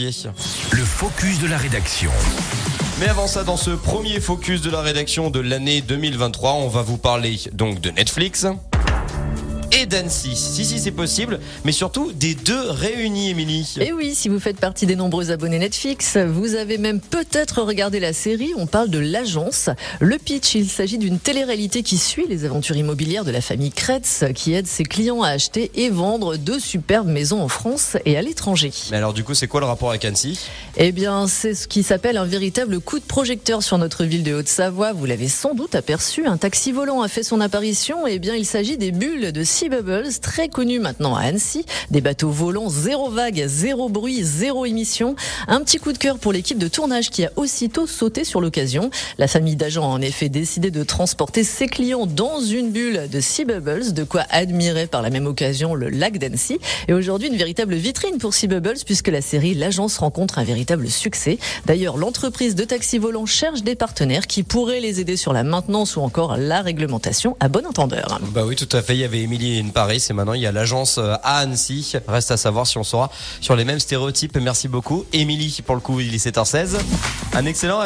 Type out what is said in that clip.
Le focus de la rédaction. Mais avant ça, dans ce premier focus de la rédaction de l'année 2023, on va vous parler donc de Netflix et d'Annecy. Si, si, c'est possible, mais surtout des deux réunis, Émilie. Et oui, si vous faites partie des nombreux abonnés Netflix, vous avez même peut-être regardé la série. On parle de l'agence. Le pitch, il s'agit d'une télé-réalité qui suit les aventures immobilières de la famille Kretz, qui aide ses clients à acheter et vendre de superbes maisons en France et à l'étranger. Mais alors, du coup, c'est quoi le rapport avec Annecy? Eh bien, c'est ce qui s'appelle un véritable coup de projecteur sur notre ville de Haute-Savoie. Vous l'avez sans doute aperçu. Un taxi volant a fait son apparition. Eh bien, il s'agit des bulles de Sea Bubbles, très connues maintenant à Annecy. Des bateaux volants, zéro vague, zéro bruit, zéro émission. Un petit coup de cœur pour l'équipe de tournage qui a aussitôt sauté sur l'occasion. La famille d'agents a en effet décidé de transporter ses clients dans une bulle de Sea Bubbles, de quoi admirer par la même occasion le lac d'Annecy. Et aujourd'hui, une véritable vitrine pour Sea Bubbles puisque la série L'agence rencontre un véritable succès. D'ailleurs, l'entreprise de taxi volant cherche des partenaires qui pourraient les aider sur la maintenance ou encore la réglementation à bon entendeur. Bah oui, tout à fait. Il y avait Émilie in Paris, et maintenant il y a l'agence euh, à Annecy. Reste à savoir si on sera sur les mêmes stéréotypes. Merci beaucoup. Émilie, pour le coup, il est 7h16. Un excellent